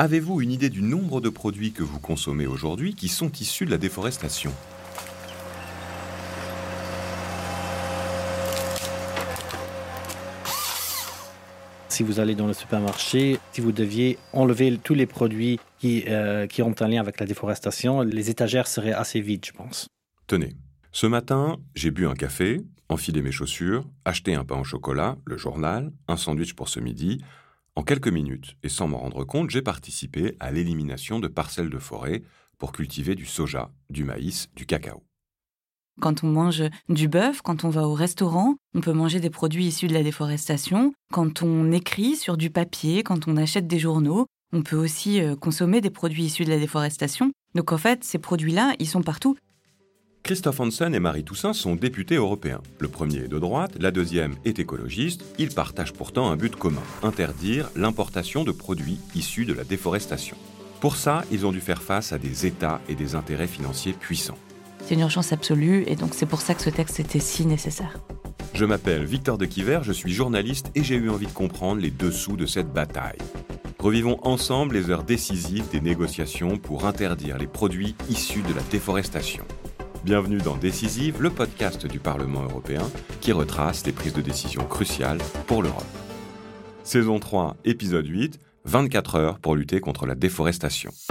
Avez-vous une idée du nombre de produits que vous consommez aujourd'hui qui sont issus de la déforestation? Si vous allez dans le supermarché, si vous deviez enlever tous les produits qui, euh, qui ont un lien avec la déforestation, les étagères seraient assez vides, je pense. Tenez, ce matin, j'ai bu un café, enfilé mes chaussures, acheté un pain au chocolat, le journal, un sandwich pour ce midi. En quelques minutes, et sans m'en rendre compte, j'ai participé à l'élimination de parcelles de forêt pour cultiver du soja, du maïs, du cacao. Quand on mange du bœuf, quand on va au restaurant, on peut manger des produits issus de la déforestation. Quand on écrit sur du papier, quand on achète des journaux, on peut aussi euh, consommer des produits issus de la déforestation. Donc en fait, ces produits-là, ils sont partout. Christophe Hansen et Marie Toussaint sont députés européens. Le premier est de droite, la deuxième est écologiste. Ils partagent pourtant un but commun, interdire l'importation de produits issus de la déforestation. Pour ça, ils ont dû faire face à des États et des intérêts financiers puissants. C'est une urgence absolue et donc c'est pour ça que ce texte était si nécessaire. Je m'appelle Victor de Quiver, je suis journaliste et j'ai eu envie de comprendre les dessous de cette bataille. Revivons ensemble les heures décisives des négociations pour interdire les produits issus de la déforestation. Bienvenue dans Décisive, le podcast du Parlement européen qui retrace les prises de décision cruciales pour l'Europe. Saison 3, épisode 8, 24 heures pour lutter contre la déforestation. «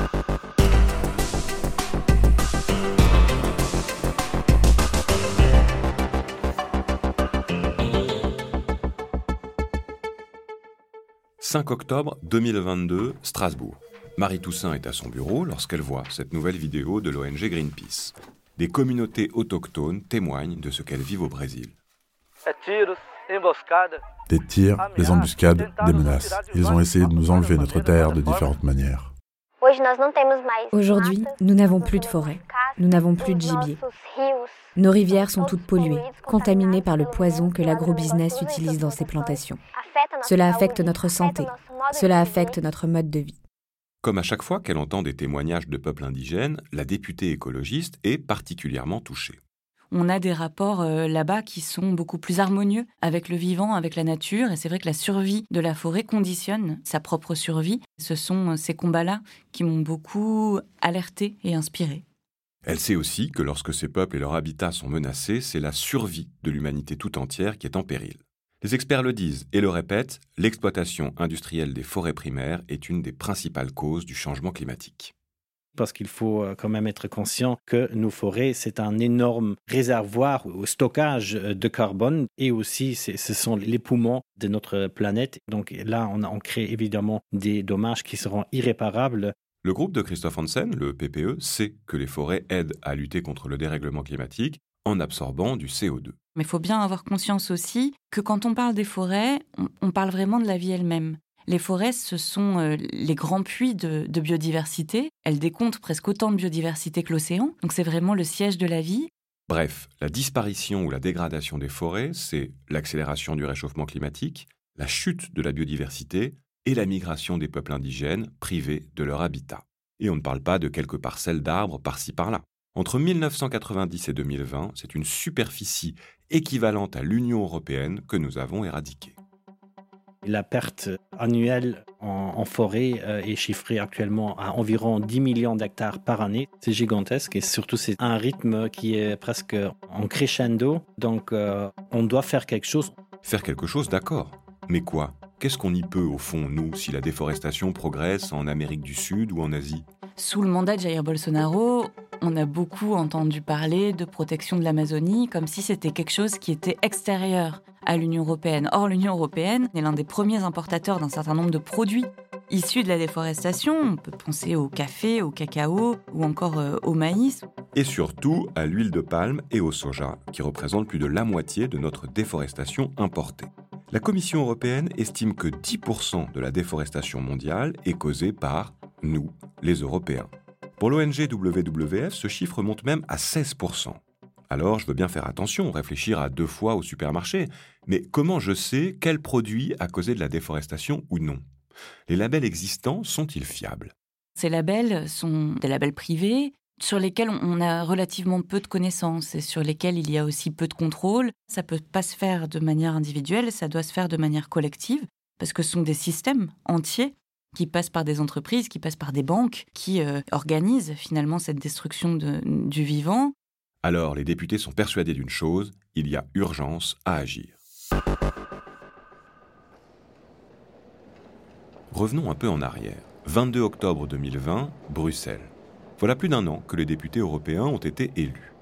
5 octobre 2022, Strasbourg. Marie Toussaint est à son bureau lorsqu'elle voit cette nouvelle vidéo de l'ONG Greenpeace. Des communautés autochtones témoignent de ce qu'elles vivent au Brésil. Des tirs, des embuscades, des menaces. Ils ont essayé de nous enlever notre terre de différentes manières. Aujourd'hui, nous n'avons plus de forêt, nous n'avons plus de gibier. Nos rivières sont toutes polluées, contaminées par le poison que l'agrobusiness utilise dans ses plantations. Cela affecte notre santé, cela affecte notre mode de vie. Comme à chaque fois qu'elle entend des témoignages de peuples indigènes, la députée écologiste est particulièrement touchée. On a des rapports euh, là-bas qui sont beaucoup plus harmonieux avec le vivant, avec la nature, et c'est vrai que la survie de la forêt conditionne sa propre survie. Ce sont euh, ces combats-là qui m'ont beaucoup alertée et inspirée. Elle sait aussi que lorsque ces peuples et leurs habitats sont menacés, c'est la survie de l'humanité tout entière qui est en péril. Les experts le disent et le répètent, l'exploitation industrielle des forêts primaires est une des principales causes du changement climatique. Parce qu'il faut euh, quand même être conscient que nos forêts, c'est un énorme réservoir au stockage euh, de carbone et aussi ce sont les poumons de notre planète. Donc là, on, on crée évidemment des dommages qui seront irréparables le groupe de Christophe Hansen, le PPE, sait que les forêts aident à lutter contre le dérèglement climatique en absorbant du CO2. Mais il faut bien avoir conscience aussi que quand on parle des forêts, on, parle vraiment de la vie elle-même. Les forêts, ce sont euh, les grands puits de, de biodiversité. Elles décomptent presque autant de biodiversité que l'océan. Donc c'est vraiment le siège de la vie. Bref, la disparition ou la dégradation des forêts, c'est l'accélération du réchauffement climatique, la chute de la biodiversité et la migration des peuples indigènes privés de leur habitat. Et on ne parle pas de quelques parcelles d'arbres par-ci par-là. Entre 1990 et 2020, c'est une superficie équivalente à l'Union européenne que nous avons éradiquée. La perte annuelle en, forêt euh, est chiffrée actuellement à environ 10 millions d'hectares par année. C'est gigantesque et surtout c'est un rythme qui est presque en crescendo. Donc euh, on doit faire quelque chose. Faire quelque chose, d'accord. Mais quoi? Qu'est-ce qu'on y peut au fond, nous, si la déforestation progresse en Amérique du Sud ou en Asie? Sous le mandat de Jair Bolsonaro, on a beaucoup entendu parler de protection de l'Amazonie comme si c'était quelque chose qui était extérieur à l'Union européenne. Or, l'Union européenne est l'un des premiers importateurs d'un certain nombre de produits issus de la déforestation. On peut penser au café, au cacao ou encore euh, au maïs. Et surtout à l'huile de palme et au soja, qui représentent plus de la moitié de notre déforestation importée. La Commission européenne estime que 10% de la déforestation mondiale est causée par nous, les Européens. Pour l'ONG WWF, ce chiffre monte même à 16%. Alors, je veux bien faire attention, réfléchir à deux fois au supermarché, mais comment je sais quel produit a causé de la déforestation ou non? Les labels existants sont-ils fiables? Ces labels sont des labels privés sur lesquels on a relativement peu de connaissances et sur lesquels il y a aussi peu de contrôle. Ça peut pas se faire de manière individuelle, ça doit se faire de manière collective, parce que ce sont des systèmes entiers qui passe par des entreprises, qui passe par des banques, qui euh, organisent finalement cette destruction du vivant. Alors les députés sont persuadés d'une chose, il y a urgence à agir. Revenons un peu en arrière. 22 octobre 2020, Bruxelles. Voilà plus d'un an que les députés européens ont été élus.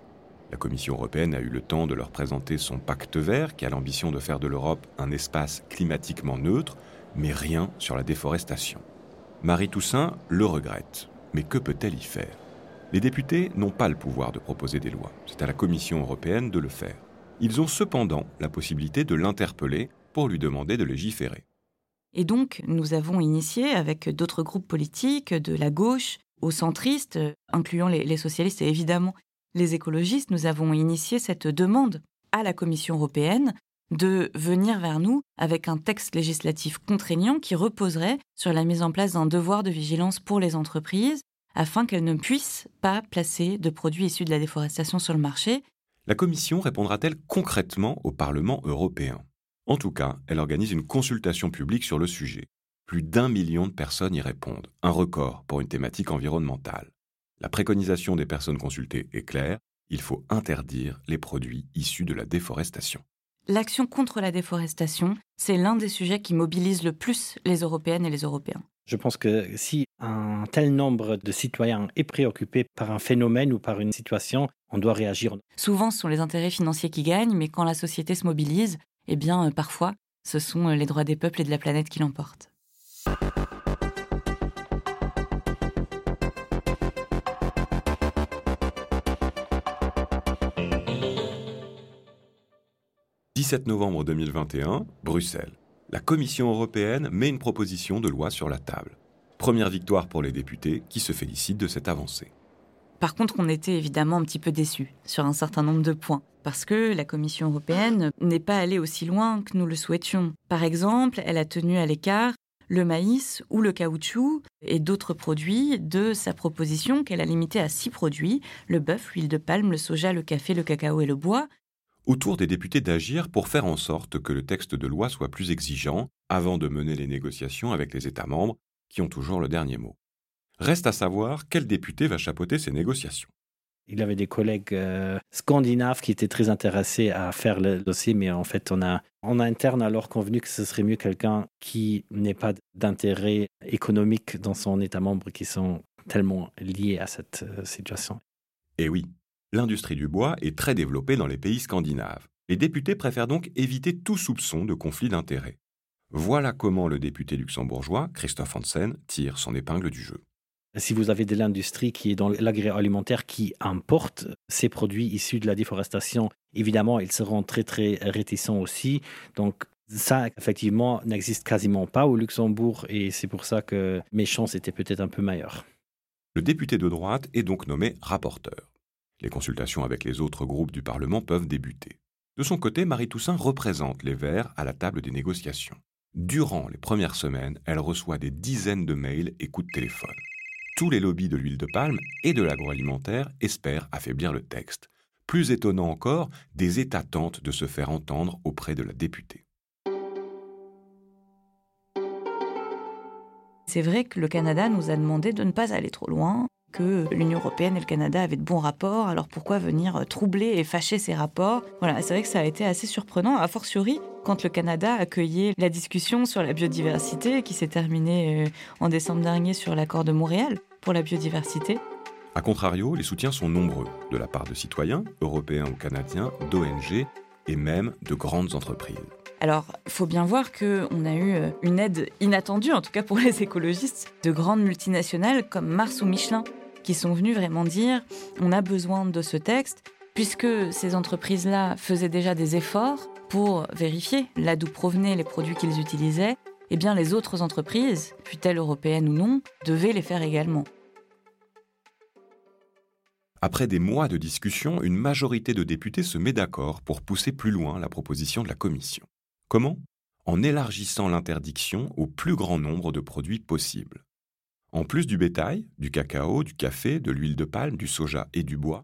La Commission européenne a eu le temps de leur présenter son pacte vert qui a l'ambition de faire de l'Europe un espace climatiquement neutre, mais rien sur la déforestation. Marie Toussaint le regrette, mais que peut-elle y faire? Les députés n'ont pas le pouvoir de proposer des lois, c'est à la Commission européenne de le faire. Ils ont cependant la possibilité de l'interpeller pour lui demander de légiférer. Et donc, nous avons initié, avec d'autres groupes politiques, de la gauche aux centristes, incluant les, socialistes et évidemment les écologistes, nous avons initié cette demande à la Commission européenne de venir vers nous avec un texte législatif contraignant qui reposerait sur la mise en place d'un devoir de vigilance pour les entreprises afin qu'elles ne puissent pas placer de produits issus de la déforestation sur le marché. La Commission répondra-t-elle concrètement au Parlement européen? En tout cas, elle organise une consultation publique sur le sujet. Plus d'un million de personnes y répondent, un record pour une thématique environnementale. La préconisation des personnes consultées est claire, il faut interdire les produits issus de la déforestation. L'action contre la déforestation, c'est l'un des sujets qui mobilise le plus les Européennes et les Européens. Je pense que si un tel nombre de citoyens est préoccupé par un phénomène ou par une situation, on doit réagir. Souvent, ce sont les intérêts financiers qui gagnent, mais quand la société se mobilise, eh bien, euh, parfois, ce sont euh, les droits des peuples et de la planète qui l'emportent. 17 novembre 2021, Bruxelles. La Commission européenne met une proposition de loi sur la table. Première victoire pour les députés qui se félicitent de cette avancée. Par contre, on était évidemment un petit peu déçus sur un certain nombre de points, parce que la Commission européenne n'est pas allée aussi loin que nous le souhaitions. Par exemple, elle a tenu à l'écart le maïs ou le caoutchouc et d'autres produits de sa proposition qu'elle a limitée à six produits, le bœuf, l'huile de palme, le soja, le café, le cacao et le bois, autour des députés d'agir pour faire en sorte que le texte de loi soit plus exigeant avant de mener les négociations avec les États membres, qui ont toujours le dernier mot. Reste à savoir quel député va chapeauter ces négociations. Il avait des collègues euh, scandinaves qui étaient très intéressés à faire le dossier, mais en fait, on a en interne alors convenu que ce serait mieux quelqu'un qui n'ait pas d'intérêt économique dans son État membre qui sont tellement liés à cette euh, situation. Et oui, L'industrie du bois est très développée dans les pays scandinaves. Les députés préfèrent donc éviter tout soupçon de conflit d'intérêts. Voilà comment le député luxembourgeois, Christophe Hansen, tire son épingle du jeu. Si vous avez de l'industrie qui est dans l'agroalimentaire qui importe ces produits issus de la déforestation, évidemment, ils seront très très réticents aussi. Donc ça, effectivement, n'existe quasiment pas au Luxembourg et c'est pour ça que mes chances étaient peut-être un peu meilleures. Le député de droite est donc nommé rapporteur. Les consultations avec les autres groupes du Parlement peuvent débuter. De son côté, Marie Toussaint représente les Verts à la table des négociations. Durant les premières semaines, elle reçoit des dizaines de mails et coups de téléphone. Tous les lobbies de l'huile de palme et de l'agroalimentaire espèrent affaiblir le texte. Plus étonnant encore, des États tentent de se faire entendre auprès de la députée. C'est vrai que le Canada nous a demandé de ne pas aller trop loin, que l'Union européenne et le Canada avaient de bons rapports, alors pourquoi venir troubler et fâcher ces rapports? Voilà, c'est vrai que ça a été assez surprenant, a fortiori quand le Canada accueillait la discussion sur la biodiversité qui s'est terminée euh, en décembre dernier sur l'accord de Montréal pour la biodiversité. A contrario, les soutiens sont nombreux, de la part de citoyens, européens ou canadiens, d'ONG et même de grandes entreprises. Alors, il faut bien voir qu'on a eu euh, une aide inattendue, en tout cas pour les écologistes, de grandes multinationales comme Mars ou Michelin, qui sont venus vraiment dire on a besoin de ce texte, puisque ces entreprises-là faisaient déjà des efforts pour vérifier là d'où provenaient les produits qu'ils utilisaient, eh bien les autres entreprises, fût-elles européennes ou non, devaient les faire également. Après des mois de discussion, une majorité de députés se met d'accord pour pousser plus loin la proposition de la Commission. Comment? En élargissant l'interdiction au plus grand nombre de produits possibles. En plus du bétail, du cacao, du café, de l'huile de palme, du soja et du bois,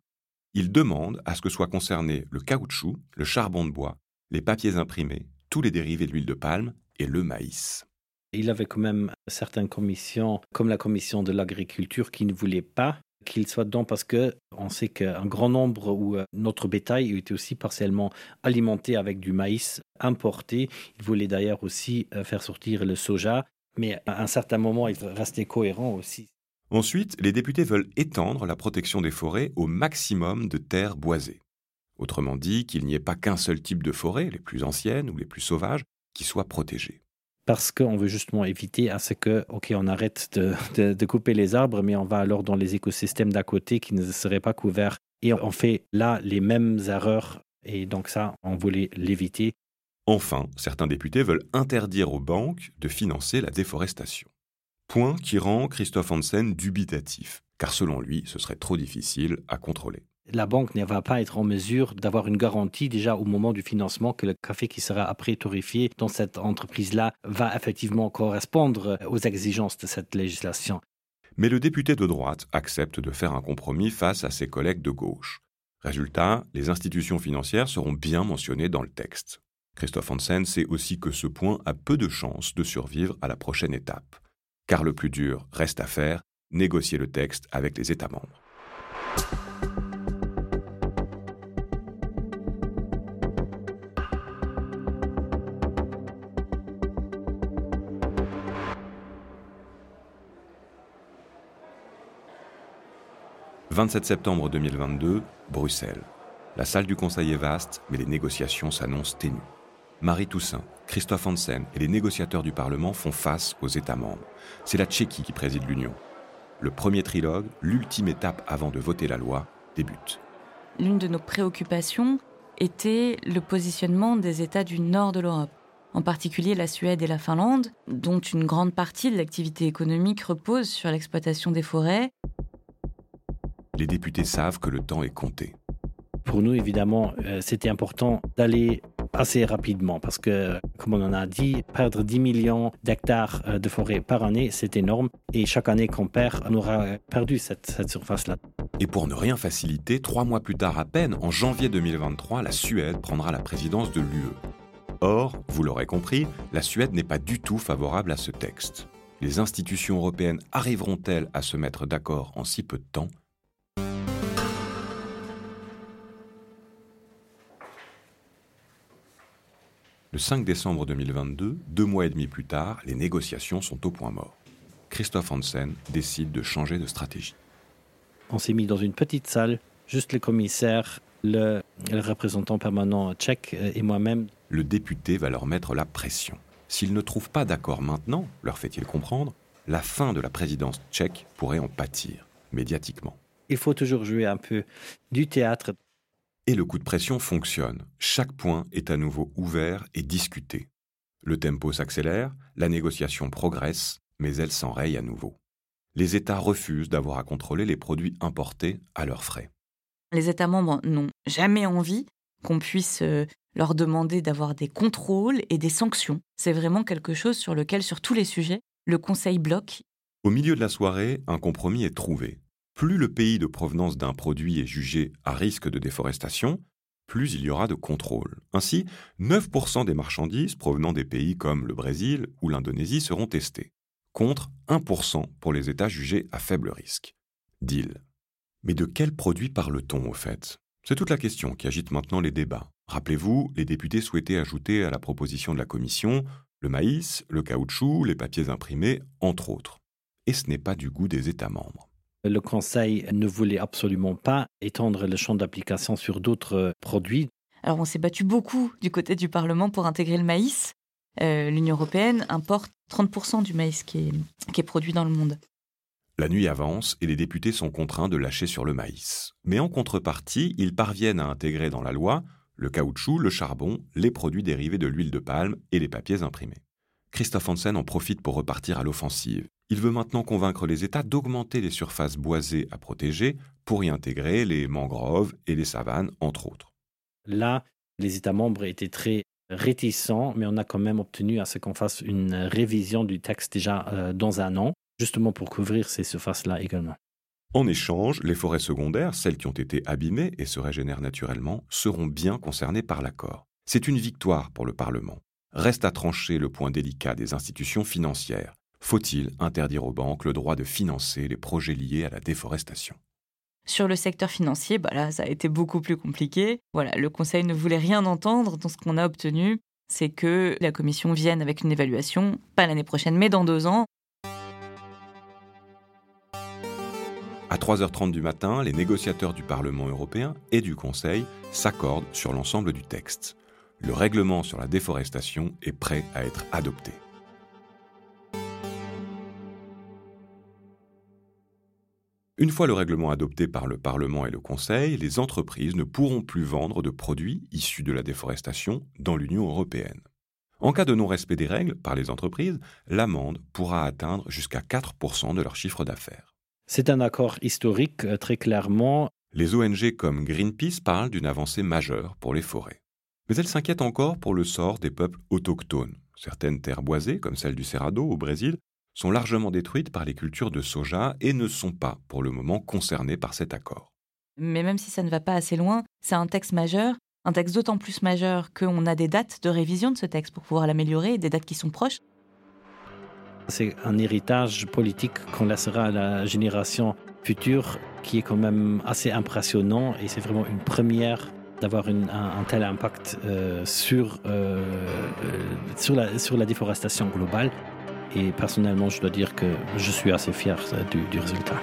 il demande à ce que soient concernés le caoutchouc, le charbon de bois, les papiers imprimés, tous les dérivés de l'huile de palme et le maïs. Il avait quand même certaines commissions, comme la commission de l'agriculture, qui ne voulaient pas qu'il soit dedans parce que on sait qu'un grand nombre où euh, notre bétail était aussi partiellement alimenté avec du maïs importé. Il voulait d'ailleurs aussi euh, faire sortir le soja, mais à un certain moment, il restait cohérent aussi. Ensuite, les députés veulent étendre la protection des forêts au maximum de terres boisées. Autrement dit, qu'il n'y ait pas qu'un seul type de forêt, les plus anciennes ou les plus sauvages, qui soit protégé parce qu'on veut justement éviter à ce que, OK, on arrête de, couper les arbres, mais on va alors dans les écosystèmes d'à côté qui ne seraient pas couverts. Et on fait là les mêmes erreurs. Et donc ça, on voulait l'éviter. Enfin, certains députés veulent interdire aux banques de financer la déforestation. Point qui rend Christophe Hansen dubitatif, car selon lui, ce serait trop difficile à contrôler la banque ne va pas être en mesure d'avoir une garantie déjà au moment du financement que le café qui sera après torréfié dans cette entreprise-là va effectivement correspondre aux exigences de cette législation. Mais le député de droite accepte de faire un compromis face à ses collègues de gauche. Résultat, les institutions financières seront bien mentionnées dans le texte. Christophe Hansen sait aussi que ce point a peu de chances de survivre à la prochaine étape. Car le plus dur reste à faire, négocier le texte avec les États membres. 27 septembre 2022, Bruxelles. La salle du Conseil est vaste, mais les négociations s'annoncent ténues. Marie Toussaint, Christophe Hansen et les négociateurs du Parlement font face aux États membres. C'est la Tchéquie qui préside l'Union. Le premier trilogue, l'ultime étape avant de voter la loi, débute. L'une de nos préoccupations était le positionnement des États du nord de l'Europe, en particulier la Suède et la Finlande, dont une grande partie de l'activité économique repose sur l'exploitation des forêts les députés savent que le temps est compté. Pour nous, évidemment, euh, c'était important d'aller assez rapidement parce que, comme on en a dit, perdre 10 millions d'hectares euh, de forêt par année, c'est énorme. Et chaque année qu'on perd, on aura perdu cette, cette surface-là. Et pour ne rien faciliter, trois mois plus tard à peine, en janvier 2023, la Suède prendra la présidence de l'UE. Or, vous l'aurez compris, la Suède n'est pas du tout favorable à ce texte. Les institutions européennes arriveront-elles à se mettre d'accord en si peu de temps? Le 5 décembre 2022, deux mois et demi plus tard, les négociations sont au point mort. Christophe Hansen décide de changer de stratégie. On s'est mis dans une petite salle, juste le commissaire, le, représentant permanent tchèque euh, et moi-même. Le député va leur mettre la pression. S'ils ne trouvent pas d'accord maintenant, leur fait-il comprendre, la fin de la présidence tchèque pourrait en pâtir, médiatiquement. Il faut toujours jouer un peu du théâtre et le coup de pression fonctionne. Chaque point est à nouveau ouvert et discuté. Le tempo s'accélère, la négociation progresse, mais elle s'enraye à nouveau. Les États refusent d'avoir à contrôler les produits importés à leurs frais. Les États membres n'ont jamais envie qu'on puisse euh, leur demander d'avoir des contrôles et des sanctions. C'est vraiment quelque chose sur lequel, sur tous les sujets, le Conseil bloque. Au milieu de la soirée, un compromis est trouvé plus le pays de provenance d'un produit est jugé à risque de déforestation, plus il y aura de contrôle. Ainsi, 9% des marchandises provenant des pays comme le Brésil ou l'Indonésie seront testées, contre 1% pour les États jugés à faible risque. Deal. Mais de quels produits parle-t-on au fait? C'est toute la question qui agite maintenant les débats. Rappelez-vous, les députés souhaitaient ajouter à la proposition de la Commission le maïs, le caoutchouc, les papiers imprimés, entre autres. Et ce n'est pas du goût des États membres. Le Conseil ne voulait absolument pas étendre le champ d'application sur d'autres euh, produits. Alors on s'est battu beaucoup du côté du Parlement pour intégrer le maïs. Euh, L'Union européenne importe 30% du maïs qui est, qui est produit dans le monde. La nuit avance et les députés sont contraints de lâcher sur le maïs. Mais en contrepartie, ils parviennent à intégrer dans la loi le caoutchouc, le charbon, les produits dérivés de l'huile de palme et les papiers imprimés. Christophe Hansen en profite pour repartir à l'offensive. Il veut maintenant convaincre les États d'augmenter les surfaces boisées à protéger pour y intégrer les mangroves et les savanes, entre autres. Là, les États membres étaient très réticents, mais on a quand même obtenu à ce qu'on fasse une révision du texte déjà euh, dans un an, justement pour couvrir ces surfaces-là également. En échange, les forêts secondaires, celles qui ont été abîmées et se régénèrent naturellement, seront bien concernées par l'accord. C'est une victoire pour le Parlement. Reste à trancher le point délicat des institutions financières. Faut-il interdire aux banques le droit de financer les projets liés à la déforestation? Sur le secteur financier, bah là, ça a été beaucoup plus compliqué. Voilà, le Conseil ne voulait rien entendre. Donc, ce qu'on a obtenu, c'est que la Commission vienne avec une évaluation, pas l'année prochaine, mais dans deux ans. À 3h30 du matin, les négociateurs du Parlement européen et du Conseil s'accordent sur l'ensemble du texte. Le règlement sur la déforestation est prêt à être adopté. Une fois le règlement adopté par le Parlement et le Conseil, les entreprises ne pourront plus vendre de produits issus de la déforestation dans l'Union européenne. En cas de non-respect des règles par les entreprises, l'amende pourra atteindre jusqu'à 4% de leur chiffre d'affaires. C'est un accord historique, euh, très clairement. Les ONG comme Greenpeace parlent d'une avancée majeure pour les forêts. Mais elles s'inquiètent encore pour le sort des peuples autochtones. Certaines terres boisées, comme celle du Cerrado au Brésil, sont largement détruites par les cultures de soja et ne sont pas, pour le moment, concernées par cet accord. Mais même si ça ne va pas assez loin, c'est un texte majeur, un texte d'autant plus majeur qu'on a des dates de révision de ce texte pour pouvoir l'améliorer, des dates qui sont proches. C'est un héritage politique qu'on laissera à la génération future qui est quand même assez impressionnant et c'est vraiment une première d'avoir un, tel impact euh, sur, euh, euh, sur, la, sur la déforestation globale. Et personnellement, je dois dire que je suis assez fier du, résultat.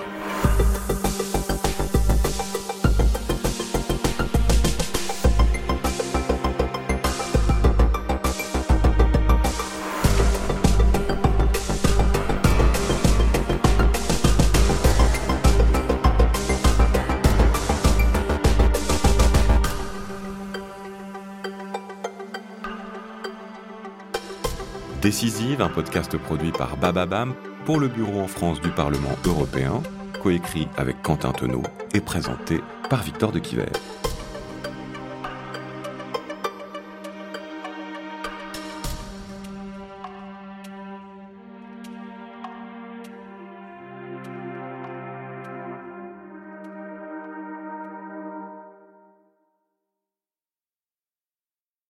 Décisive, un podcast produit par Bababam pour le Bureau en France du Parlement européen, coécrit avec Quentin Tenot et présenté par Victor de Quiver.